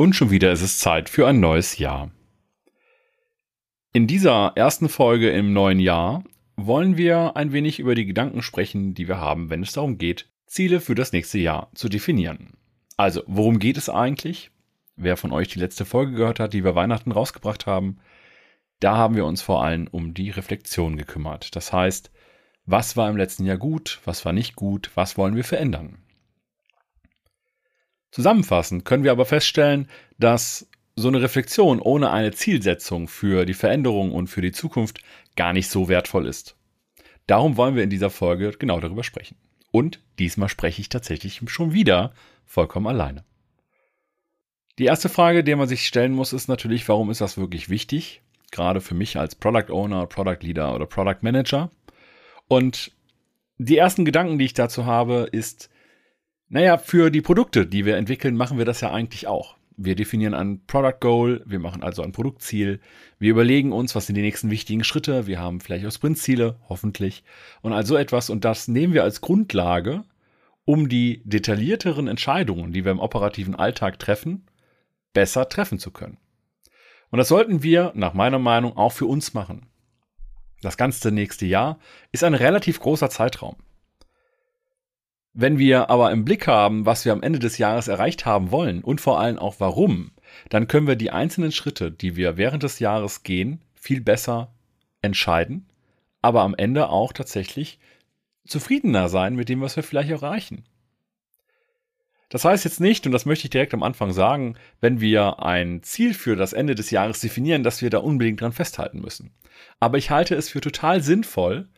Und schon wieder ist es Zeit für ein neues Jahr. In dieser ersten Folge im neuen Jahr wollen wir ein wenig über die Gedanken sprechen, die wir haben, wenn es darum geht, Ziele für das nächste Jahr zu definieren. Also, worum geht es eigentlich? Wer von euch die letzte Folge gehört hat, die wir Weihnachten rausgebracht haben, da haben wir uns vor allem um die Reflexion gekümmert. Das heißt, was war im letzten Jahr gut, was war nicht gut, was wollen wir verändern? Zusammenfassend können wir aber feststellen, dass so eine Reflexion ohne eine Zielsetzung für die Veränderung und für die Zukunft gar nicht so wertvoll ist. Darum wollen wir in dieser Folge genau darüber sprechen. Und diesmal spreche ich tatsächlich schon wieder vollkommen alleine. Die erste Frage, die man sich stellen muss, ist natürlich, warum ist das wirklich wichtig? Gerade für mich als Product Owner, Product Leader oder Product Manager. Und die ersten Gedanken, die ich dazu habe, ist, naja, für die Produkte, die wir entwickeln, machen wir das ja eigentlich auch. Wir definieren ein Product Goal, wir machen also ein Produktziel, wir überlegen uns, was sind die nächsten wichtigen Schritte, wir haben vielleicht auch Sprintziele, hoffentlich, und also etwas, und das nehmen wir als Grundlage, um die detaillierteren Entscheidungen, die wir im operativen Alltag treffen, besser treffen zu können. Und das sollten wir, nach meiner Meinung, auch für uns machen. Das ganze nächste Jahr ist ein relativ großer Zeitraum. Wenn wir aber im Blick haben, was wir am Ende des Jahres erreicht haben wollen und vor allem auch warum, dann können wir die einzelnen Schritte, die wir während des Jahres gehen, viel besser entscheiden, aber am Ende auch tatsächlich zufriedener sein mit dem, was wir vielleicht erreichen. Das heißt jetzt nicht, und das möchte ich direkt am Anfang sagen, wenn wir ein Ziel für das Ende des Jahres definieren, dass wir da unbedingt dran festhalten müssen. Aber ich halte es für total sinnvoll,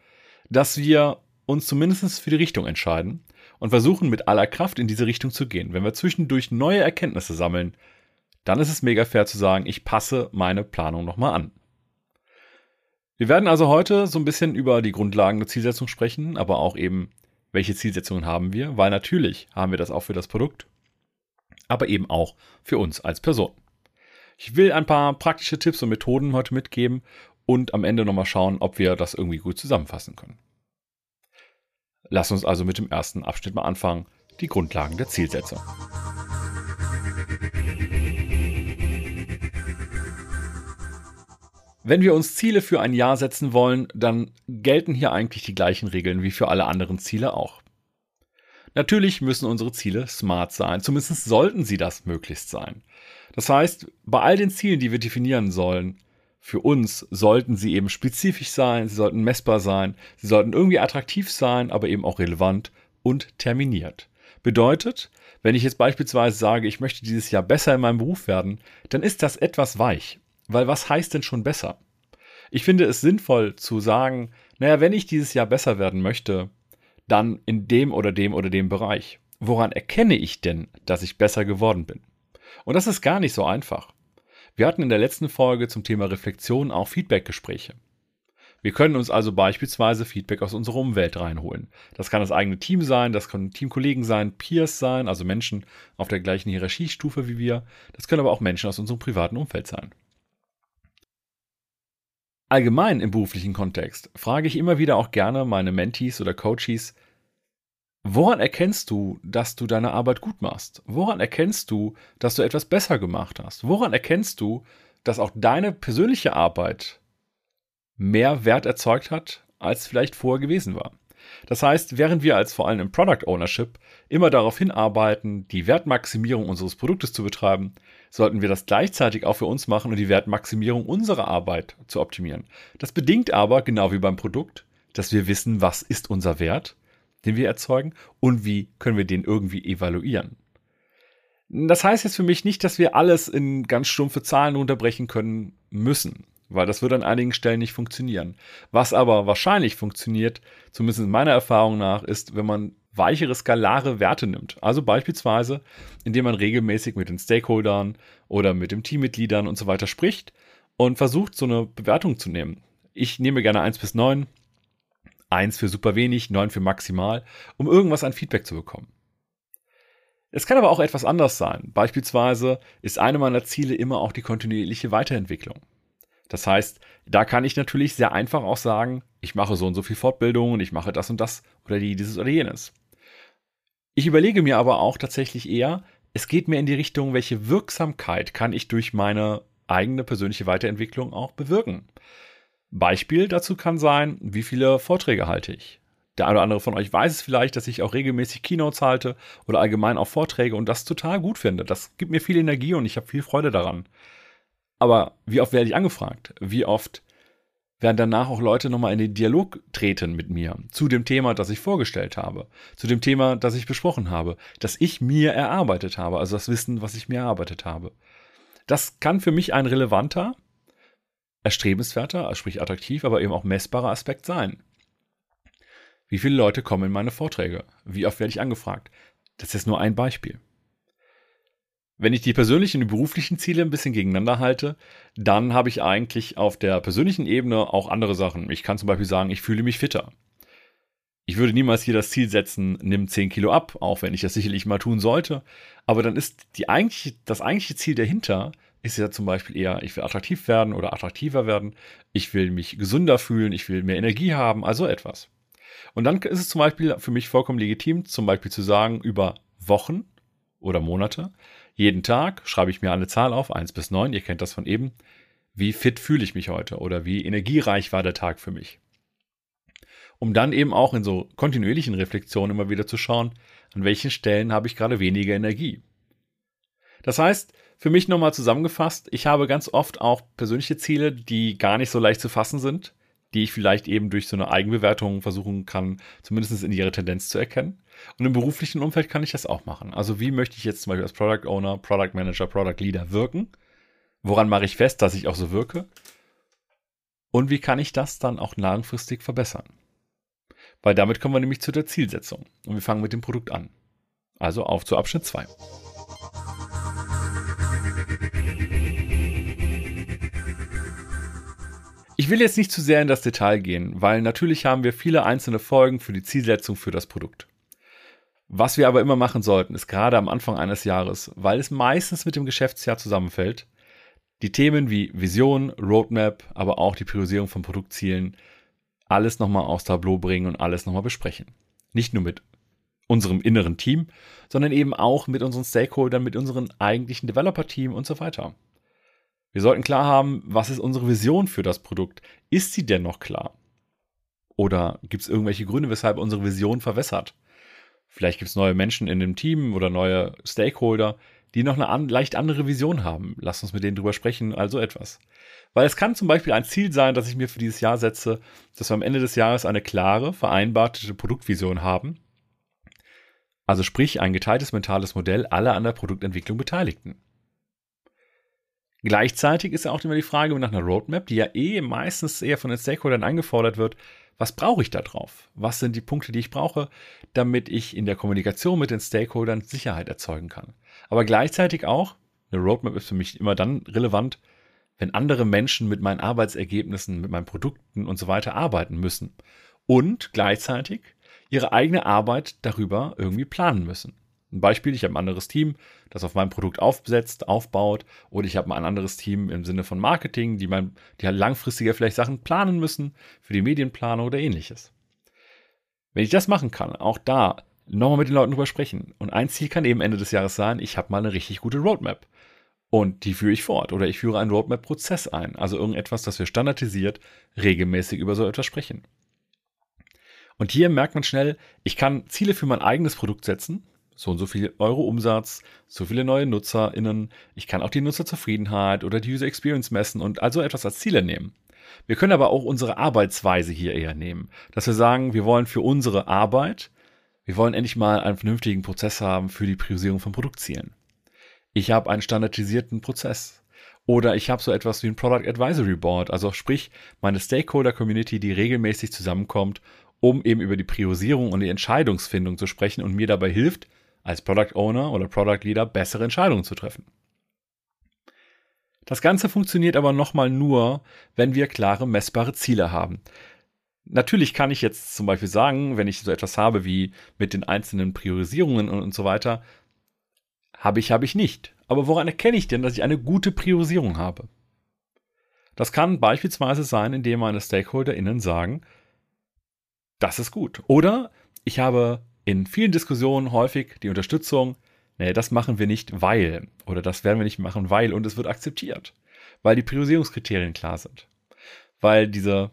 dass wir uns zumindest für die Richtung entscheiden und versuchen mit aller Kraft in diese Richtung zu gehen. Wenn wir zwischendurch neue Erkenntnisse sammeln, dann ist es mega fair zu sagen, ich passe meine Planung nochmal an. Wir werden also heute so ein bisschen über die Grundlagen der Zielsetzung sprechen, aber auch eben, welche Zielsetzungen haben wir, weil natürlich haben wir das auch für das Produkt, aber eben auch für uns als Person. Ich will ein paar praktische Tipps und Methoden heute mitgeben und am Ende nochmal schauen, ob wir das irgendwie gut zusammenfassen können. Lass uns also mit dem ersten Abschnitt mal anfangen, die Grundlagen der Zielsetzung. Wenn wir uns Ziele für ein Jahr setzen wollen, dann gelten hier eigentlich die gleichen Regeln wie für alle anderen Ziele auch. Natürlich müssen unsere Ziele smart sein, zumindest sollten sie das möglichst sein. Das heißt, bei all den Zielen, die wir definieren sollen, für uns sollten sie eben spezifisch sein, sie sollten messbar sein, sie sollten irgendwie attraktiv sein, aber eben auch relevant und terminiert. Bedeutet, wenn ich jetzt beispielsweise sage, ich möchte dieses Jahr besser in meinem Beruf werden, dann ist das etwas weich. Weil was heißt denn schon besser? Ich finde es sinnvoll zu sagen, naja, wenn ich dieses Jahr besser werden möchte, dann in dem oder dem oder dem Bereich. Woran erkenne ich denn, dass ich besser geworden bin? Und das ist gar nicht so einfach. Wir hatten in der letzten Folge zum Thema Reflexion auch Feedbackgespräche. Wir können uns also beispielsweise Feedback aus unserer Umwelt reinholen. Das kann das eigene Team sein, das können Teamkollegen sein, Peers sein, also Menschen auf der gleichen Hierarchiestufe wie wir. Das können aber auch Menschen aus unserem privaten Umfeld sein. Allgemein im beruflichen Kontext frage ich immer wieder auch gerne meine Mentees oder Coaches, Woran erkennst du, dass du deine Arbeit gut machst? Woran erkennst du, dass du etwas besser gemacht hast? Woran erkennst du, dass auch deine persönliche Arbeit mehr Wert erzeugt hat, als vielleicht vorher gewesen war? Das heißt, während wir als vor allem im Product Ownership immer darauf hinarbeiten, die Wertmaximierung unseres Produktes zu betreiben, sollten wir das gleichzeitig auch für uns machen und die Wertmaximierung unserer Arbeit zu optimieren. Das bedingt aber, genau wie beim Produkt, dass wir wissen, was ist unser Wert den wir erzeugen und wie können wir den irgendwie evaluieren. Das heißt jetzt für mich nicht, dass wir alles in ganz stumpfe Zahlen runterbrechen können müssen, weil das wird an einigen Stellen nicht funktionieren. Was aber wahrscheinlich funktioniert, zumindest in meiner Erfahrung nach, ist, wenn man weichere skalare Werte nimmt. Also beispielsweise, indem man regelmäßig mit den Stakeholdern oder mit den Teammitgliedern und so weiter spricht und versucht, so eine Bewertung zu nehmen. Ich nehme gerne 1 bis 9, 1 für super wenig, 9 für maximal, um irgendwas an Feedback zu bekommen. Es kann aber auch etwas anders sein. Beispielsweise ist eine meiner Ziele immer auch die kontinuierliche Weiterentwicklung. Das heißt, da kann ich natürlich sehr einfach auch sagen, ich mache so und so viel Fortbildung und ich mache das und das oder die, dieses oder jenes. Ich überlege mir aber auch tatsächlich eher, es geht mir in die Richtung, welche Wirksamkeit kann ich durch meine eigene persönliche Weiterentwicklung auch bewirken. Beispiel dazu kann sein, wie viele Vorträge halte ich. Der eine oder andere von euch weiß es vielleicht, dass ich auch regelmäßig Keynotes halte oder allgemein auch Vorträge und das total gut finde. Das gibt mir viel Energie und ich habe viel Freude daran. Aber wie oft werde ich angefragt? Wie oft werden danach auch Leute nochmal in den Dialog treten mit mir zu dem Thema, das ich vorgestellt habe, zu dem Thema, das ich besprochen habe, das ich mir erarbeitet habe, also das Wissen, was ich mir erarbeitet habe. Das kann für mich ein relevanter, erstrebenswerter, sprich attraktiv, aber eben auch messbarer Aspekt sein. Wie viele Leute kommen in meine Vorträge? Wie oft werde ich angefragt? Das ist nur ein Beispiel. Wenn ich die persönlichen und beruflichen Ziele ein bisschen gegeneinander halte, dann habe ich eigentlich auf der persönlichen Ebene auch andere Sachen. Ich kann zum Beispiel sagen, ich fühle mich fitter. Ich würde niemals hier das Ziel setzen, nimm 10 Kilo ab, auch wenn ich das sicherlich mal tun sollte. Aber dann ist die eigentliche, das eigentliche Ziel dahinter, ist ja zum Beispiel eher, ich will attraktiv werden oder attraktiver werden. Ich will mich gesünder fühlen, ich will mehr Energie haben, also etwas. Und dann ist es zum Beispiel für mich vollkommen legitim, zum Beispiel zu sagen, über Wochen oder Monate, jeden Tag schreibe ich mir eine Zahl auf, 1 bis 9, ihr kennt das von eben. Wie fit fühle ich mich heute oder wie energiereich war der Tag für mich? Um dann eben auch in so kontinuierlichen Reflexionen immer wieder zu schauen, an welchen Stellen habe ich gerade weniger Energie. Das heißt, für mich nochmal zusammengefasst, ich habe ganz oft auch persönliche Ziele, die gar nicht so leicht zu fassen sind, die ich vielleicht eben durch so eine Eigenbewertung versuchen kann, zumindest in ihre Tendenz zu erkennen. Und im beruflichen Umfeld kann ich das auch machen. Also wie möchte ich jetzt zum Beispiel als Product Owner, Product Manager, Product Leader wirken? Woran mache ich fest, dass ich auch so wirke? Und wie kann ich das dann auch langfristig verbessern? Weil damit kommen wir nämlich zu der Zielsetzung. Und wir fangen mit dem Produkt an. Also auf zu Abschnitt 2. Ich will jetzt nicht zu sehr in das Detail gehen, weil natürlich haben wir viele einzelne Folgen für die Zielsetzung für das Produkt. Was wir aber immer machen sollten, ist gerade am Anfang eines Jahres, weil es meistens mit dem Geschäftsjahr zusammenfällt, die Themen wie Vision, Roadmap, aber auch die Priorisierung von Produktzielen alles nochmal aufs Tableau bringen und alles nochmal besprechen. Nicht nur mit unserem inneren Team, sondern eben auch mit unseren Stakeholdern, mit unserem eigentlichen Developer-Team und so weiter. Wir sollten klar haben, was ist unsere Vision für das Produkt? Ist sie denn noch klar? Oder gibt es irgendwelche Gründe, weshalb unsere Vision verwässert? Vielleicht gibt es neue Menschen in dem Team oder neue Stakeholder, die noch eine an, leicht andere Vision haben. Lass uns mit denen drüber sprechen, also etwas. Weil es kann zum Beispiel ein Ziel sein, das ich mir für dieses Jahr setze, dass wir am Ende des Jahres eine klare, vereinbarte Produktvision haben. Also sprich ein geteiltes mentales Modell aller an der Produktentwicklung Beteiligten. Gleichzeitig ist ja auch immer die Frage nach einer Roadmap, die ja eh meistens eher von den Stakeholdern eingefordert wird. Was brauche ich da drauf? Was sind die Punkte, die ich brauche, damit ich in der Kommunikation mit den Stakeholdern Sicherheit erzeugen kann? Aber gleichzeitig auch, eine Roadmap ist für mich immer dann relevant, wenn andere Menschen mit meinen Arbeitsergebnissen, mit meinen Produkten und so weiter arbeiten müssen und gleichzeitig ihre eigene Arbeit darüber irgendwie planen müssen. Ein Beispiel, ich habe ein anderes Team, das auf meinem Produkt aufsetzt, aufbaut, oder ich habe ein anderes Team im Sinne von Marketing, die, mein, die halt langfristiger vielleicht Sachen planen müssen, für die Medienplanung oder ähnliches. Wenn ich das machen kann, auch da nochmal mit den Leuten drüber sprechen. Und ein Ziel kann eben Ende des Jahres sein, ich habe mal eine richtig gute Roadmap. Und die führe ich fort. Oder ich führe einen Roadmap-Prozess ein. Also irgendetwas, das wir standardisiert regelmäßig über so etwas sprechen. Und hier merkt man schnell, ich kann Ziele für mein eigenes Produkt setzen, so und so viel Euro Umsatz, so viele neue NutzerInnen. Ich kann auch die Nutzerzufriedenheit oder die User Experience messen und also etwas als Ziele nehmen. Wir können aber auch unsere Arbeitsweise hier eher nehmen, dass wir sagen, wir wollen für unsere Arbeit, wir wollen endlich mal einen vernünftigen Prozess haben für die Priorisierung von Produktzielen. Ich habe einen standardisierten Prozess. Oder ich habe so etwas wie ein Product Advisory Board, also sprich meine Stakeholder Community, die regelmäßig zusammenkommt, um eben über die Priorisierung und die Entscheidungsfindung zu sprechen und mir dabei hilft, als Product Owner oder Product Leader bessere Entscheidungen zu treffen. Das Ganze funktioniert aber nochmal nur, wenn wir klare, messbare Ziele haben. Natürlich kann ich jetzt zum Beispiel sagen, wenn ich so etwas habe wie mit den einzelnen Priorisierungen und, und so weiter, habe ich, habe ich nicht. Aber woran erkenne ich denn, dass ich eine gute Priorisierung habe? Das kann beispielsweise sein, indem meine StakeholderInnen sagen, das ist gut. Oder ich habe in vielen Diskussionen häufig die Unterstützung, nee, das machen wir nicht, weil, oder das werden wir nicht machen, weil, und es wird akzeptiert, weil die Priorisierungskriterien klar sind. Weil dieser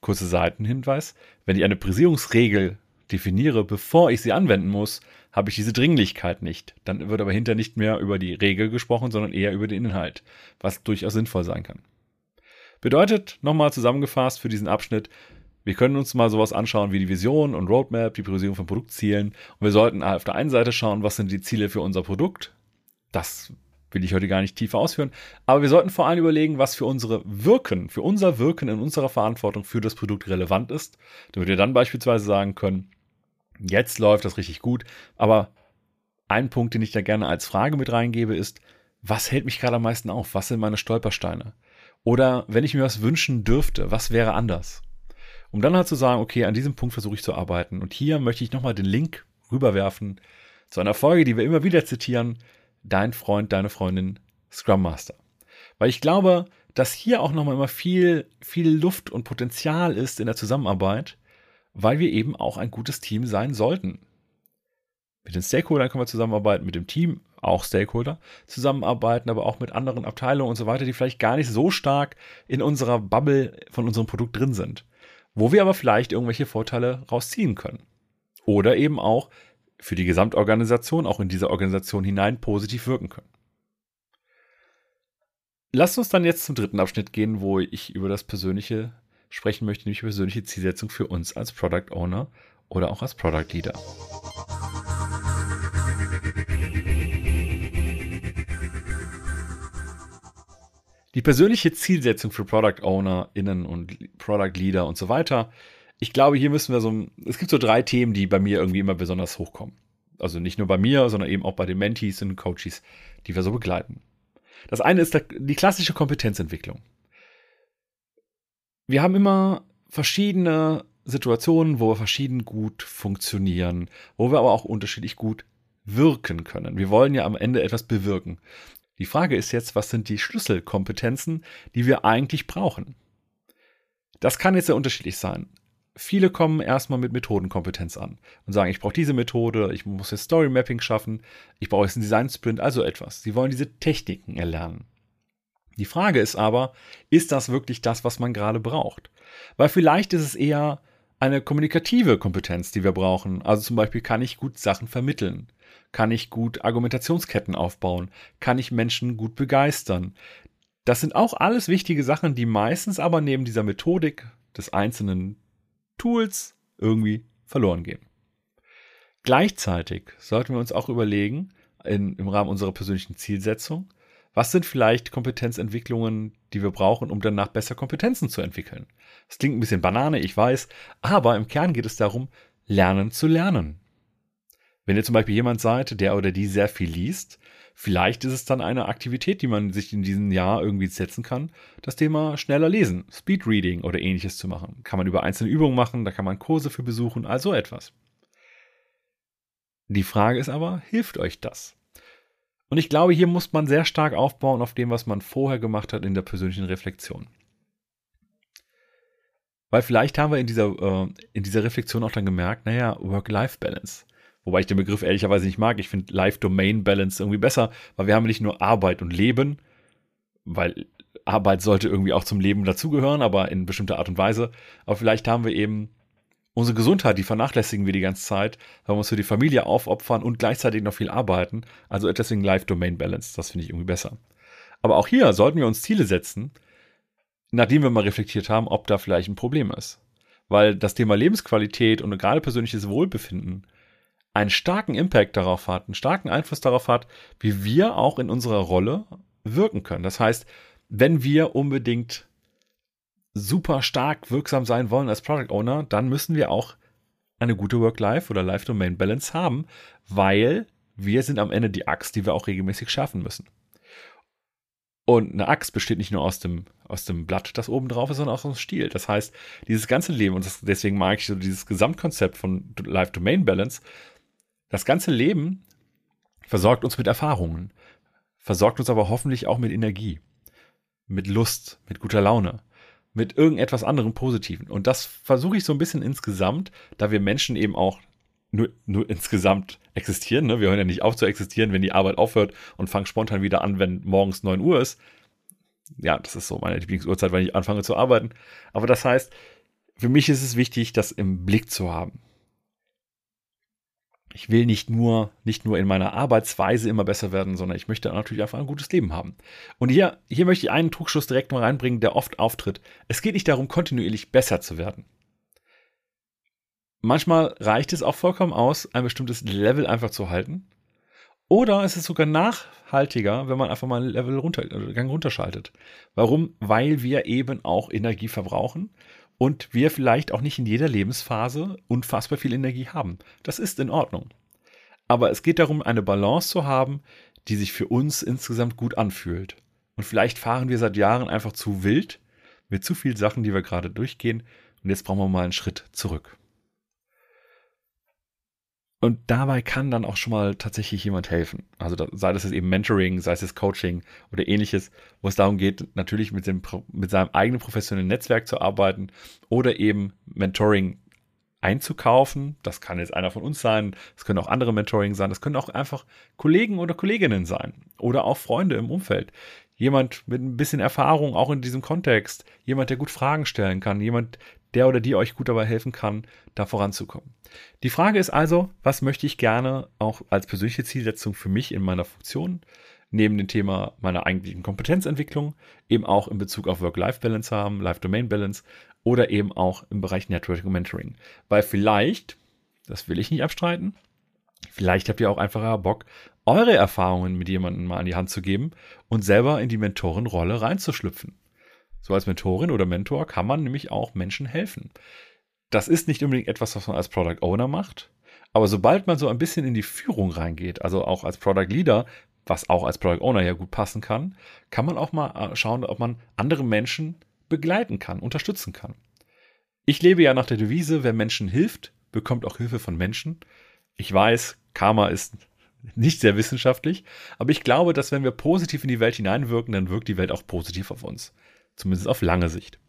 kurze Seitenhinweis, wenn ich eine Priorisierungsregel definiere, bevor ich sie anwenden muss, habe ich diese Dringlichkeit nicht. Dann wird aber hinter nicht mehr über die Regel gesprochen, sondern eher über den Inhalt, was durchaus sinnvoll sein kann. Bedeutet, nochmal zusammengefasst für diesen Abschnitt, wir können uns mal sowas anschauen wie die Vision und Roadmap, die Priorisierung von Produktzielen. Und wir sollten auf der einen Seite schauen, was sind die Ziele für unser Produkt. Das will ich heute gar nicht tiefer ausführen. Aber wir sollten vor allem überlegen, was für unsere Wirken, für unser Wirken in unserer Verantwortung für das Produkt relevant ist. Damit wir dann beispielsweise sagen können, jetzt läuft das richtig gut. Aber ein Punkt, den ich da gerne als Frage mit reingebe, ist, was hält mich gerade am meisten auf? Was sind meine Stolpersteine? Oder wenn ich mir was wünschen dürfte, was wäre anders? Um dann halt zu sagen, okay, an diesem Punkt versuche ich zu arbeiten. Und hier möchte ich nochmal den Link rüberwerfen zu einer Folge, die wir immer wieder zitieren. Dein Freund, deine Freundin, Scrum Master. Weil ich glaube, dass hier auch nochmal immer viel, viel Luft und Potenzial ist in der Zusammenarbeit, weil wir eben auch ein gutes Team sein sollten. Mit den Stakeholdern können wir zusammenarbeiten, mit dem Team auch Stakeholder zusammenarbeiten, aber auch mit anderen Abteilungen und so weiter, die vielleicht gar nicht so stark in unserer Bubble von unserem Produkt drin sind wo wir aber vielleicht irgendwelche Vorteile rausziehen können. Oder eben auch für die Gesamtorganisation, auch in diese Organisation hinein positiv wirken können. Lasst uns dann jetzt zum dritten Abschnitt gehen, wo ich über das Persönliche sprechen möchte, nämlich persönliche Zielsetzung für uns als Product Owner oder auch als Product Leader. Die persönliche Zielsetzung für Product Owner, Innen und Product Leader und so weiter. Ich glaube, hier müssen wir so, es gibt so drei Themen, die bei mir irgendwie immer besonders hochkommen. Also nicht nur bei mir, sondern eben auch bei den Mentees und Coaches, die wir so begleiten. Das eine ist die klassische Kompetenzentwicklung. Wir haben immer verschiedene Situationen, wo wir verschieden gut funktionieren, wo wir aber auch unterschiedlich gut wirken können. Wir wollen ja am Ende etwas bewirken. Die Frage ist jetzt, was sind die Schlüsselkompetenzen, die wir eigentlich brauchen? Das kann jetzt sehr unterschiedlich sein. Viele kommen erstmal mit Methodenkompetenz an und sagen, ich brauche diese Methode, ich muss jetzt Story Mapping schaffen, ich brauche jetzt einen Design Sprint, also etwas. Sie wollen diese Techniken erlernen. Die Frage ist aber, ist das wirklich das, was man gerade braucht? Weil vielleicht ist es eher eine kommunikative Kompetenz, die wir brauchen. Also zum Beispiel kann ich gut Sachen vermitteln. Kann ich gut Argumentationsketten aufbauen? Kann ich Menschen gut begeistern? Das sind auch alles wichtige Sachen, die meistens aber neben dieser Methodik des einzelnen Tools irgendwie verloren gehen. Gleichzeitig sollten wir uns auch überlegen, in, im Rahmen unserer persönlichen Zielsetzung, was sind vielleicht Kompetenzentwicklungen, die wir brauchen, um danach besser Kompetenzen zu entwickeln? Das klingt ein bisschen Banane, ich weiß, aber im Kern geht es darum, lernen zu lernen. Wenn ihr zum Beispiel jemand seid, der oder die sehr viel liest, vielleicht ist es dann eine Aktivität, die man sich in diesem Jahr irgendwie setzen kann, das Thema schneller lesen, Speedreading oder ähnliches zu machen. Kann man über einzelne Übungen machen, da kann man Kurse für besuchen, also etwas. Die Frage ist aber, hilft euch das? Und ich glaube, hier muss man sehr stark aufbauen auf dem, was man vorher gemacht hat in der persönlichen Reflexion. Weil vielleicht haben wir in dieser, äh, in dieser Reflexion auch dann gemerkt, naja, Work-Life-Balance. Wobei ich den Begriff ehrlicherweise nicht mag. Ich finde Life-Domain-Balance irgendwie besser, weil wir haben nicht nur Arbeit und Leben, weil Arbeit sollte irgendwie auch zum Leben dazugehören, aber in bestimmter Art und Weise. Aber vielleicht haben wir eben unsere Gesundheit, die vernachlässigen wir die ganze Zeit, weil wir uns für die Familie aufopfern und gleichzeitig noch viel arbeiten. Also deswegen Life-Domain-Balance, das finde ich irgendwie besser. Aber auch hier sollten wir uns Ziele setzen, nachdem wir mal reflektiert haben, ob da vielleicht ein Problem ist. Weil das Thema Lebensqualität und gerade persönliches Wohlbefinden einen starken Impact darauf hat, einen starken Einfluss darauf hat, wie wir auch in unserer Rolle wirken können. Das heißt, wenn wir unbedingt super stark wirksam sein wollen als Product Owner, dann müssen wir auch eine gute Work-Life oder Life-Domain-Balance haben, weil wir sind am Ende die Axt, die wir auch regelmäßig schaffen müssen. Und eine Axt besteht nicht nur aus dem, aus dem Blatt, das oben drauf ist, sondern auch aus dem Stiel. Das heißt, dieses ganze Leben, und das, deswegen mag ich so dieses Gesamtkonzept von Life-Domain-Balance, das ganze Leben versorgt uns mit Erfahrungen, versorgt uns aber hoffentlich auch mit Energie, mit Lust, mit guter Laune, mit irgendetwas anderem Positiven. Und das versuche ich so ein bisschen insgesamt, da wir Menschen eben auch nur, nur insgesamt existieren. Ne? Wir hören ja nicht auf zu existieren, wenn die Arbeit aufhört und fangen spontan wieder an, wenn morgens 9 Uhr ist. Ja, das ist so meine Lieblingsuhrzeit, wenn ich anfange zu arbeiten. Aber das heißt, für mich ist es wichtig, das im Blick zu haben. Ich will nicht nur, nicht nur in meiner Arbeitsweise immer besser werden, sondern ich möchte natürlich einfach ein gutes Leben haben. Und hier, hier möchte ich einen Trugschluss direkt mal reinbringen, der oft auftritt. Es geht nicht darum, kontinuierlich besser zu werden. Manchmal reicht es auch vollkommen aus, ein bestimmtes Level einfach zu halten. Oder es ist sogar nachhaltiger, wenn man einfach mal ein Level runter, äh, Gang runterschaltet. Warum? Weil wir eben auch Energie verbrauchen und wir vielleicht auch nicht in jeder Lebensphase unfassbar viel Energie haben. Das ist in Ordnung. Aber es geht darum, eine Balance zu haben, die sich für uns insgesamt gut anfühlt. Und vielleicht fahren wir seit Jahren einfach zu wild mit zu vielen Sachen, die wir gerade durchgehen. Und jetzt brauchen wir mal einen Schritt zurück. Und dabei kann dann auch schon mal tatsächlich jemand helfen. Also da, sei das eben Mentoring, sei es Coaching oder ähnliches, wo es darum geht, natürlich mit, dem, mit seinem eigenen professionellen Netzwerk zu arbeiten oder eben Mentoring einzukaufen. Das kann jetzt einer von uns sein, das können auch andere Mentoring sein, das können auch einfach Kollegen oder Kolleginnen sein oder auch Freunde im Umfeld. Jemand mit ein bisschen Erfahrung auch in diesem Kontext, jemand, der gut Fragen stellen kann, jemand, der oder die euch gut dabei helfen kann, da voranzukommen. Die Frage ist also, was möchte ich gerne auch als persönliche Zielsetzung für mich in meiner Funktion neben dem Thema meiner eigentlichen Kompetenzentwicklung eben auch in Bezug auf Work-Life-Balance haben, Life-Domain-Balance oder eben auch im Bereich Networking und Mentoring. Weil vielleicht, das will ich nicht abstreiten, vielleicht habt ihr auch einfach Bock, eure Erfahrungen mit jemandem mal an die Hand zu geben und selber in die Mentorenrolle reinzuschlüpfen. So als Mentorin oder Mentor kann man nämlich auch Menschen helfen. Das ist nicht unbedingt etwas, was man als Product Owner macht, aber sobald man so ein bisschen in die Führung reingeht, also auch als Product Leader, was auch als Product Owner ja gut passen kann, kann man auch mal äh, schauen, ob man andere Menschen begleiten kann, unterstützen kann. Ich lebe ja nach der Devise, wer Menschen hilft, bekommt auch Hilfe von Menschen. Ich weiß, Karma ist nicht sehr wissenschaftlich, aber ich glaube, dass wenn wir positiv in die Welt hineinwirken, dann wirkt die Welt auch positiv auf uns. Zumindest auf lange Sicht.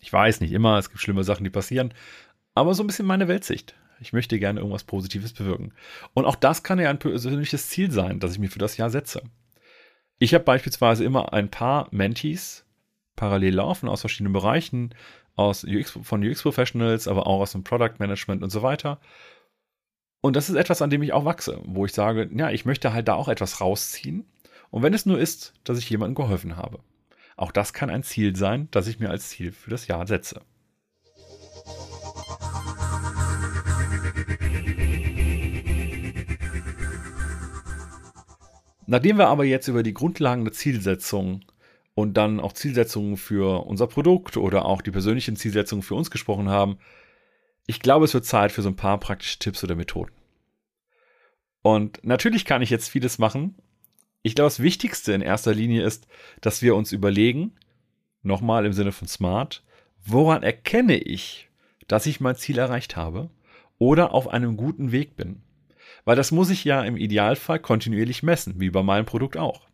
Ich weiß nicht immer, es gibt schlimme Sachen, die passieren, aber so ein bisschen meine Weltsicht. Ich möchte gerne irgendwas Positives bewirken. Und auch das kann ja ein persönliches Ziel sein, das ich mir für das Jahr setze. Ich habe beispielsweise immer ein paar Mentees parallel laufen aus verschiedenen Bereichen, aus UX, von UX Professionals, aber auch aus dem Product Management und so weiter. Und das ist etwas, an dem ich auch wachse, wo ich sage, ja, ich möchte halt da auch etwas rausziehen. Und wenn es nur ist, dass ich jemandem geholfen habe. Auch das kann ein Ziel sein, das ich mir als Ziel für das Jahr setze. Nachdem wir aber jetzt über die Grundlagen der Zielsetzung und dann auch Zielsetzungen für unser Produkt oder auch die persönlichen Zielsetzungen für uns gesprochen haben, ich glaube, es wird Zeit für so ein paar praktische Tipps oder Methoden. Und natürlich kann ich jetzt vieles machen, ich glaube, das Wichtigste in erster Linie ist, dass wir uns überlegen, nochmal im Sinne von smart, woran erkenne ich, dass ich mein Ziel erreicht habe oder auf einem guten Weg bin? Weil das muss ich ja im Idealfall kontinuierlich messen, wie bei meinem Produkt auch.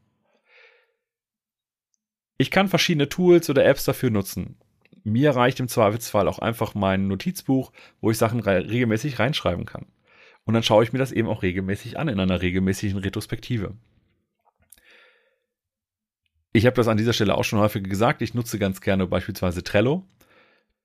Ich kann verschiedene Tools oder Apps dafür nutzen. Mir reicht im Zweifelsfall auch einfach mein Notizbuch, wo ich Sachen re regelmäßig reinschreiben kann. Und dann schaue ich mir das eben auch regelmäßig an in einer regelmäßigen Retrospektive. Ich habe das an dieser Stelle auch schon häufig gesagt. Ich nutze ganz gerne beispielsweise Trello.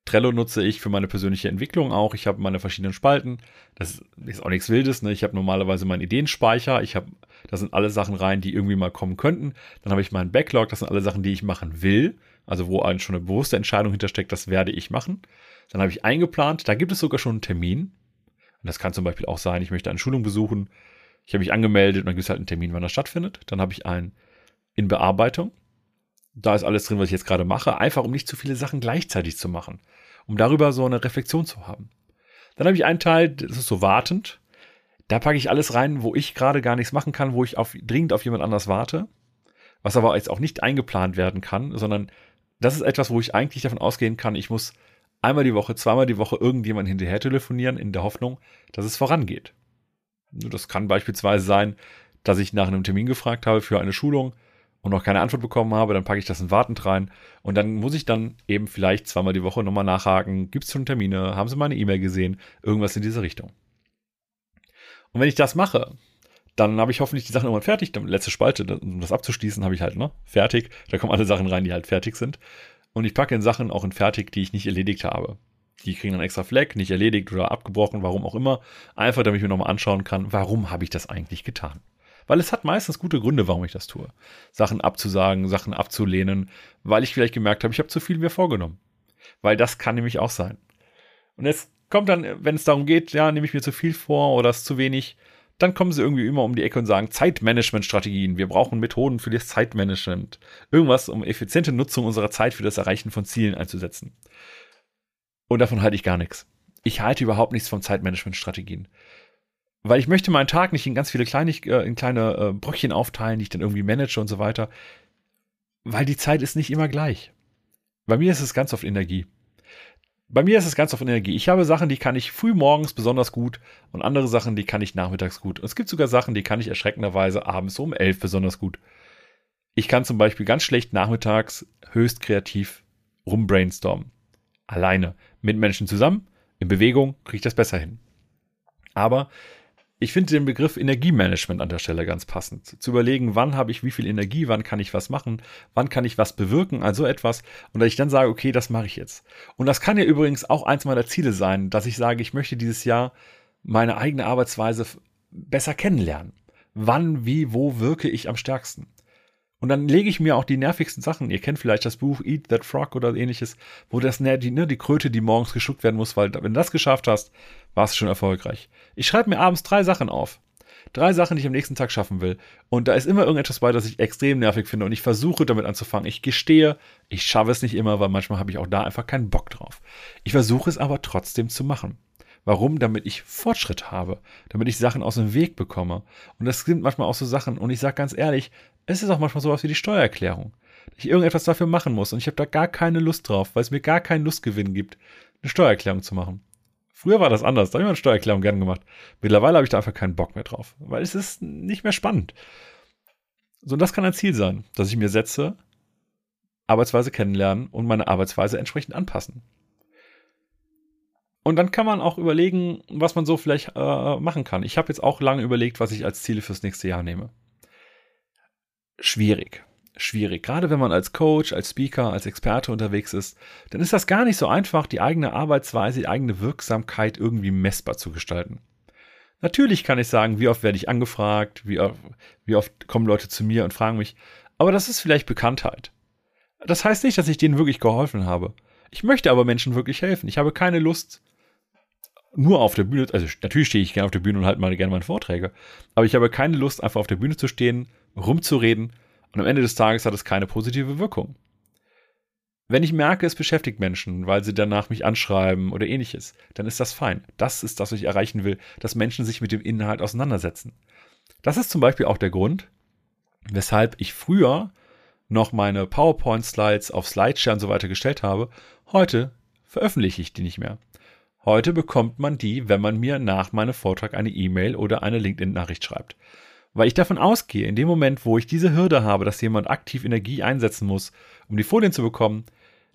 Trello nutze ich für meine persönliche Entwicklung auch. Ich habe meine verschiedenen Spalten. Das ist auch nichts Wildes. Ne? Ich habe normalerweise meinen Ideenspeicher. Ich habe, da sind alle Sachen rein, die irgendwie mal kommen könnten. Dann habe ich meinen Backlog. Das sind alle Sachen, die ich machen will. Also wo schon eine bewusste Entscheidung hintersteckt, das werde ich machen. Dann habe ich eingeplant. Da gibt es sogar schon einen Termin. Und das kann zum Beispiel auch sein, ich möchte eine Schulung besuchen. Ich habe mich angemeldet und dann gibt es halt einen Termin, wann das stattfindet. Dann habe ich einen in Bearbeitung. Da ist alles drin, was ich jetzt gerade mache, einfach um nicht zu viele Sachen gleichzeitig zu machen, um darüber so eine Reflexion zu haben. Dann habe ich einen Teil, das ist so wartend. Da packe ich alles rein, wo ich gerade gar nichts machen kann, wo ich auf, dringend auf jemand anders warte, was aber jetzt auch nicht eingeplant werden kann, sondern das ist etwas, wo ich eigentlich davon ausgehen kann, ich muss einmal die Woche, zweimal die Woche irgendjemand hinterher telefonieren, in der Hoffnung, dass es vorangeht. Das kann beispielsweise sein, dass ich nach einem Termin gefragt habe für eine Schulung und noch keine Antwort bekommen habe, dann packe ich das in Wartend rein und dann muss ich dann eben vielleicht zweimal die Woche nochmal nachhaken, gibt es schon Termine, haben Sie meine E-Mail gesehen, irgendwas in diese Richtung. Und wenn ich das mache, dann habe ich hoffentlich die Sachen irgendwann fertig. Dann letzte Spalte, um das abzuschließen, habe ich halt, ne? Fertig. Da kommen alle Sachen rein, die halt fertig sind. Und ich packe in Sachen auch in fertig, die ich nicht erledigt habe. Die kriegen dann extra Fleck, nicht erledigt oder abgebrochen, warum auch immer. Einfach, damit ich mir nochmal anschauen kann, warum habe ich das eigentlich getan. Weil es hat meistens gute Gründe, warum ich das tue. Sachen abzusagen, Sachen abzulehnen, weil ich vielleicht gemerkt habe, ich habe zu viel mir vorgenommen. Weil das kann nämlich auch sein. Und jetzt kommt dann, wenn es darum geht, ja, nehme ich mir zu viel vor oder ist zu wenig, dann kommen sie irgendwie immer um die Ecke und sagen, Zeitmanagement-Strategien, wir brauchen Methoden für das Zeitmanagement. Irgendwas, um effiziente Nutzung unserer Zeit für das Erreichen von Zielen einzusetzen. Und davon halte ich gar nichts. Ich halte überhaupt nichts von Zeitmanagement-Strategien. Weil ich möchte meinen Tag nicht in ganz viele kleine, äh, in kleine äh, Bröckchen aufteilen, die ich dann irgendwie manage und so weiter. Weil die Zeit ist nicht immer gleich. Bei mir ist es ganz oft Energie. Bei mir ist es ganz oft Energie. Ich habe Sachen, die kann ich früh morgens besonders gut und andere Sachen, die kann ich nachmittags gut. Und es gibt sogar Sachen, die kann ich erschreckenderweise abends um elf besonders gut. Ich kann zum Beispiel ganz schlecht nachmittags höchst kreativ rumbrainstormen. Alleine. Mit Menschen zusammen, in Bewegung, kriege ich das besser hin. Aber ich finde den Begriff Energiemanagement an der Stelle ganz passend. Zu überlegen, wann habe ich wie viel Energie, wann kann ich was machen, wann kann ich was bewirken, also etwas. Und dass ich dann sage, okay, das mache ich jetzt. Und das kann ja übrigens auch eins meiner Ziele sein, dass ich sage, ich möchte dieses Jahr meine eigene Arbeitsweise besser kennenlernen. Wann, wie, wo wirke ich am stärksten? Und dann lege ich mir auch die nervigsten Sachen. Ihr kennt vielleicht das Buch Eat That Frog oder ähnliches, wo das ne, die, ne, die Kröte, die morgens geschuckt werden muss, weil wenn du das geschafft hast, warst du schon erfolgreich. Ich schreibe mir abends drei Sachen auf. Drei Sachen, die ich am nächsten Tag schaffen will. Und da ist immer irgendetwas bei, das ich extrem nervig finde. Und ich versuche damit anzufangen. Ich gestehe, ich schaffe es nicht immer, weil manchmal habe ich auch da einfach keinen Bock drauf. Ich versuche es aber trotzdem zu machen. Warum? Damit ich Fortschritt habe, damit ich Sachen aus dem Weg bekomme. Und das sind manchmal auch so Sachen. Und ich sage ganz ehrlich, es ist auch manchmal sowas wie die Steuererklärung. Ich irgendetwas dafür machen muss und ich habe da gar keine Lust drauf, weil es mir gar keinen Lustgewinn gibt, eine Steuererklärung zu machen. Früher war das anders, da habe ich mal eine Steuererklärung gern gemacht. Mittlerweile habe ich da einfach keinen Bock mehr drauf, weil es ist nicht mehr spannend. So, und das kann ein Ziel sein, dass ich mir setze, Arbeitsweise kennenlernen und meine Arbeitsweise entsprechend anpassen. Und dann kann man auch überlegen, was man so vielleicht äh, machen kann. Ich habe jetzt auch lange überlegt, was ich als Ziele fürs nächste Jahr nehme. Schwierig. Schwierig. Gerade wenn man als Coach, als Speaker, als Experte unterwegs ist, dann ist das gar nicht so einfach, die eigene Arbeitsweise, die eigene Wirksamkeit irgendwie messbar zu gestalten. Natürlich kann ich sagen, wie oft werde ich angefragt, wie oft, wie oft kommen Leute zu mir und fragen mich, aber das ist vielleicht Bekanntheit. Das heißt nicht, dass ich denen wirklich geholfen habe. Ich möchte aber Menschen wirklich helfen. Ich habe keine Lust, nur auf der Bühne, also natürlich stehe ich gerne auf der Bühne und halte mal gerne meine Vorträge, aber ich habe keine Lust, einfach auf der Bühne zu stehen, rumzureden und am Ende des Tages hat es keine positive Wirkung. Wenn ich merke, es beschäftigt Menschen, weil sie danach mich anschreiben oder ähnliches, dann ist das fein. Das ist das, was ich erreichen will, dass Menschen sich mit dem Inhalt auseinandersetzen. Das ist zum Beispiel auch der Grund, weshalb ich früher noch meine PowerPoint-Slides auf Slideshare und so weiter gestellt habe. Heute veröffentliche ich die nicht mehr. Heute bekommt man die, wenn man mir nach meinem Vortrag eine E-Mail oder eine LinkedIn-Nachricht schreibt. Weil ich davon ausgehe, in dem Moment, wo ich diese Hürde habe, dass jemand aktiv Energie einsetzen muss, um die Folien zu bekommen,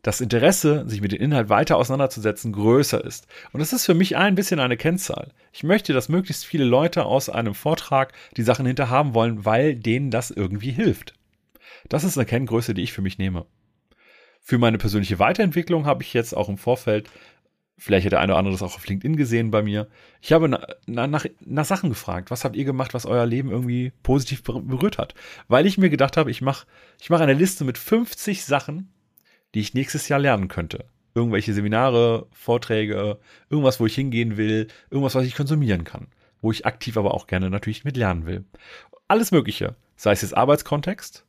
das Interesse, sich mit dem Inhalt weiter auseinanderzusetzen, größer ist. Und das ist für mich ein bisschen eine Kennzahl. Ich möchte, dass möglichst viele Leute aus einem Vortrag die Sachen hinterhaben wollen, weil denen das irgendwie hilft. Das ist eine Kenngröße, die ich für mich nehme. Für meine persönliche Weiterentwicklung habe ich jetzt auch im Vorfeld Vielleicht hat der eine oder andere das auch auf LinkedIn gesehen bei mir. Ich habe na, na, nach, nach Sachen gefragt. Was habt ihr gemacht, was euer Leben irgendwie positiv berührt hat? Weil ich mir gedacht habe, ich mache ich mach eine Liste mit 50 Sachen, die ich nächstes Jahr lernen könnte. Irgendwelche Seminare, Vorträge, irgendwas, wo ich hingehen will, irgendwas, was ich konsumieren kann. Wo ich aktiv aber auch gerne natürlich mit lernen will. Alles Mögliche. Sei es jetzt Arbeitskontext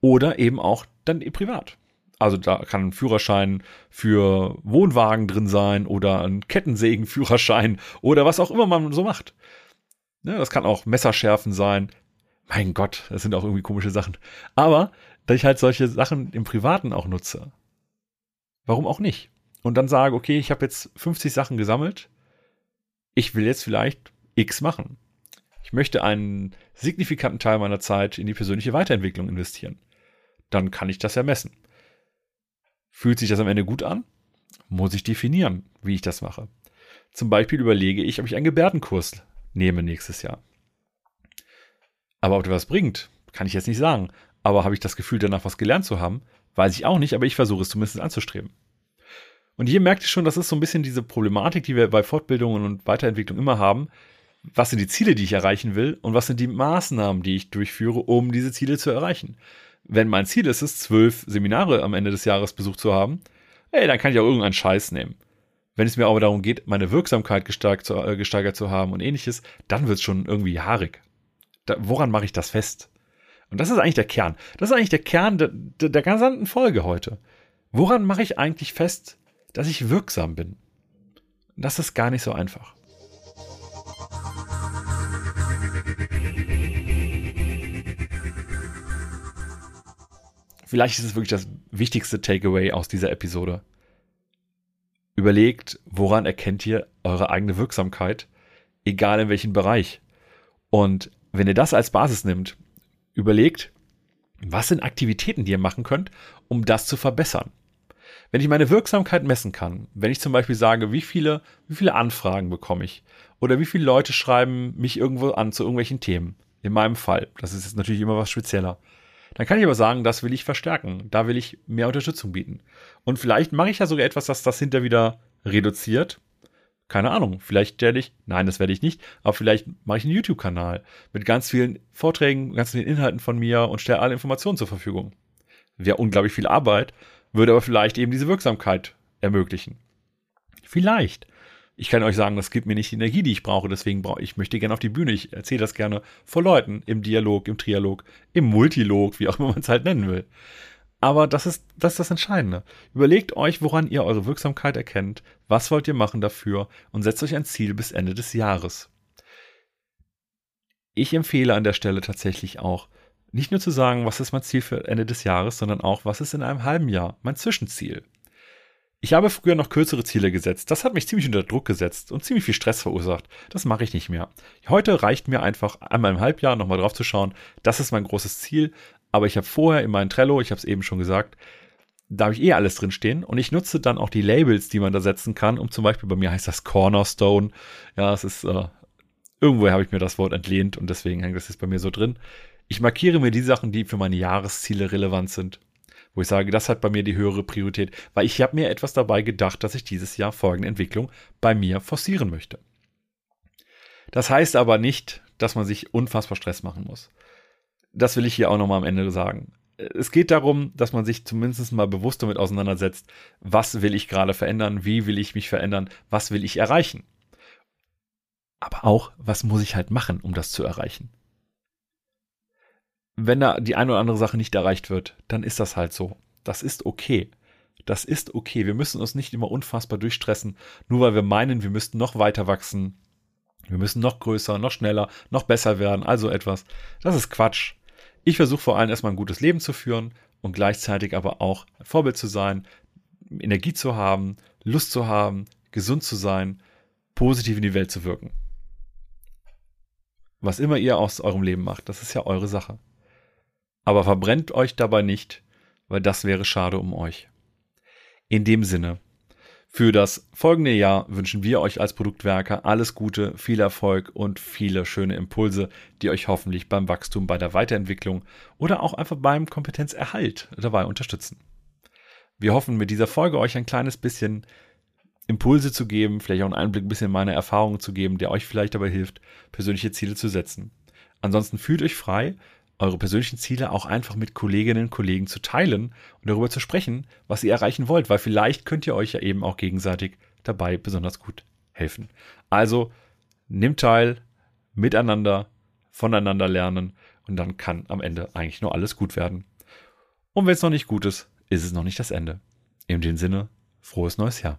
oder eben auch dann privat. Also da kann ein Führerschein für Wohnwagen drin sein oder ein Kettensägenführerschein oder was auch immer man so macht. Ja, das kann auch Messerschärfen sein. Mein Gott, das sind auch irgendwie komische Sachen. Aber, dass ich halt solche Sachen im Privaten auch nutze. Warum auch nicht? Und dann sage, okay, ich habe jetzt 50 Sachen gesammelt. Ich will jetzt vielleicht X machen. Ich möchte einen signifikanten Teil meiner Zeit in die persönliche Weiterentwicklung investieren. Dann kann ich das ja messen. Fühlt sich das am Ende gut an? Muss ich definieren, wie ich das mache. Zum Beispiel überlege ich, ob ich einen Gebärdenkurs nehme nächstes Jahr. Aber ob das was bringt, kann ich jetzt nicht sagen. Aber habe ich das Gefühl, danach was gelernt zu haben? Weiß ich auch nicht, aber ich versuche es zumindest anzustreben. Und hier merkt ihr schon, das ist so ein bisschen diese Problematik, die wir bei Fortbildungen und Weiterentwicklung immer haben. Was sind die Ziele, die ich erreichen will und was sind die Maßnahmen, die ich durchführe, um diese Ziele zu erreichen? Wenn mein Ziel ist es, zwölf Seminare am Ende des Jahres besucht zu haben, ey, dann kann ich auch irgendeinen Scheiß nehmen. Wenn es mir aber darum geht, meine Wirksamkeit gesteigert zu, äh, gesteigert zu haben und ähnliches, dann wird es schon irgendwie haarig. Da, woran mache ich das fest? Und das ist eigentlich der Kern. Das ist eigentlich der Kern der, der, der gesamten Folge heute. Woran mache ich eigentlich fest, dass ich wirksam bin. Das ist gar nicht so einfach. Vielleicht ist es wirklich das wichtigste Takeaway aus dieser Episode. Überlegt, woran erkennt ihr eure eigene Wirksamkeit, egal in welchem Bereich. Und wenn ihr das als Basis nimmt, überlegt, was sind Aktivitäten, die ihr machen könnt, um das zu verbessern. Wenn ich meine Wirksamkeit messen kann, wenn ich zum Beispiel sage, wie viele, wie viele Anfragen bekomme ich oder wie viele Leute schreiben mich irgendwo an zu irgendwelchen Themen, in meinem Fall, das ist jetzt natürlich immer was spezieller, dann kann ich aber sagen, das will ich verstärken, da will ich mehr Unterstützung bieten. Und vielleicht mache ich ja sogar etwas, das das hinter wieder reduziert. Keine Ahnung, vielleicht stelle ich, nein, das werde ich nicht, aber vielleicht mache ich einen YouTube-Kanal mit ganz vielen Vorträgen, ganz vielen Inhalten von mir und stelle alle Informationen zur Verfügung. Wäre unglaublich viel Arbeit, würde aber vielleicht eben diese Wirksamkeit ermöglichen. Vielleicht. Ich kann euch sagen, das gibt mir nicht die Energie, die ich brauche, deswegen brauche ich möchte gerne auf die Bühne. Ich erzähle das gerne vor Leuten, im Dialog, im Trialog, im Multilog, wie auch immer man es halt nennen will. Aber das ist, das ist das Entscheidende. Überlegt euch, woran ihr eure Wirksamkeit erkennt, was wollt ihr machen dafür und setzt euch ein Ziel bis Ende des Jahres. Ich empfehle an der Stelle tatsächlich auch, nicht nur zu sagen, was ist mein Ziel für Ende des Jahres, sondern auch, was ist in einem halben Jahr mein Zwischenziel. Ich habe früher noch kürzere Ziele gesetzt. Das hat mich ziemlich unter Druck gesetzt und ziemlich viel Stress verursacht. Das mache ich nicht mehr. Heute reicht mir einfach einmal im Halbjahr nochmal drauf zu schauen. Das ist mein großes Ziel. Aber ich habe vorher in meinem Trello, ich habe es eben schon gesagt, da habe ich eh alles drinstehen und ich nutze dann auch die Labels, die man da setzen kann, um zum Beispiel bei mir heißt das Cornerstone. Ja, es ist, äh, irgendwoher habe ich mir das Wort entlehnt und deswegen hängt das jetzt bei mir so drin. Ich markiere mir die Sachen, die für meine Jahresziele relevant sind. Wo ich sage, das hat bei mir die höhere Priorität, weil ich habe mir etwas dabei gedacht, dass ich dieses Jahr folgende Entwicklung bei mir forcieren möchte. Das heißt aber nicht, dass man sich unfassbar Stress machen muss. Das will ich hier auch nochmal am Ende sagen. Es geht darum, dass man sich zumindest mal bewusst damit auseinandersetzt, was will ich gerade verändern, wie will ich mich verändern, was will ich erreichen. Aber auch, was muss ich halt machen, um das zu erreichen wenn da die eine oder andere Sache nicht erreicht wird, dann ist das halt so. Das ist okay. Das ist okay. Wir müssen uns nicht immer unfassbar durchstressen, nur weil wir meinen, wir müssten noch weiter wachsen. Wir müssen noch größer, noch schneller, noch besser werden. Also etwas. Das ist Quatsch. Ich versuche vor allem erstmal ein gutes Leben zu führen und gleichzeitig aber auch ein Vorbild zu sein, Energie zu haben, Lust zu haben, gesund zu sein, positiv in die Welt zu wirken. Was immer ihr aus eurem Leben macht, das ist ja eure Sache. Aber verbrennt euch dabei nicht, weil das wäre schade um euch. In dem Sinne, für das folgende Jahr wünschen wir euch als Produktwerker alles Gute, viel Erfolg und viele schöne Impulse, die euch hoffentlich beim Wachstum, bei der Weiterentwicklung oder auch einfach beim Kompetenzerhalt dabei unterstützen. Wir hoffen mit dieser Folge euch ein kleines bisschen Impulse zu geben, vielleicht auch einen Einblick ein bisschen in meine Erfahrungen zu geben, der euch vielleicht dabei hilft, persönliche Ziele zu setzen. Ansonsten fühlt euch frei, eure persönlichen Ziele auch einfach mit Kolleginnen und Kollegen zu teilen und darüber zu sprechen, was ihr erreichen wollt, weil vielleicht könnt ihr euch ja eben auch gegenseitig dabei besonders gut helfen. Also nimmt teil, miteinander, voneinander lernen und dann kann am Ende eigentlich nur alles gut werden. Und wenn es noch nicht gut ist, ist es noch nicht das Ende. In dem Sinne, frohes neues Jahr.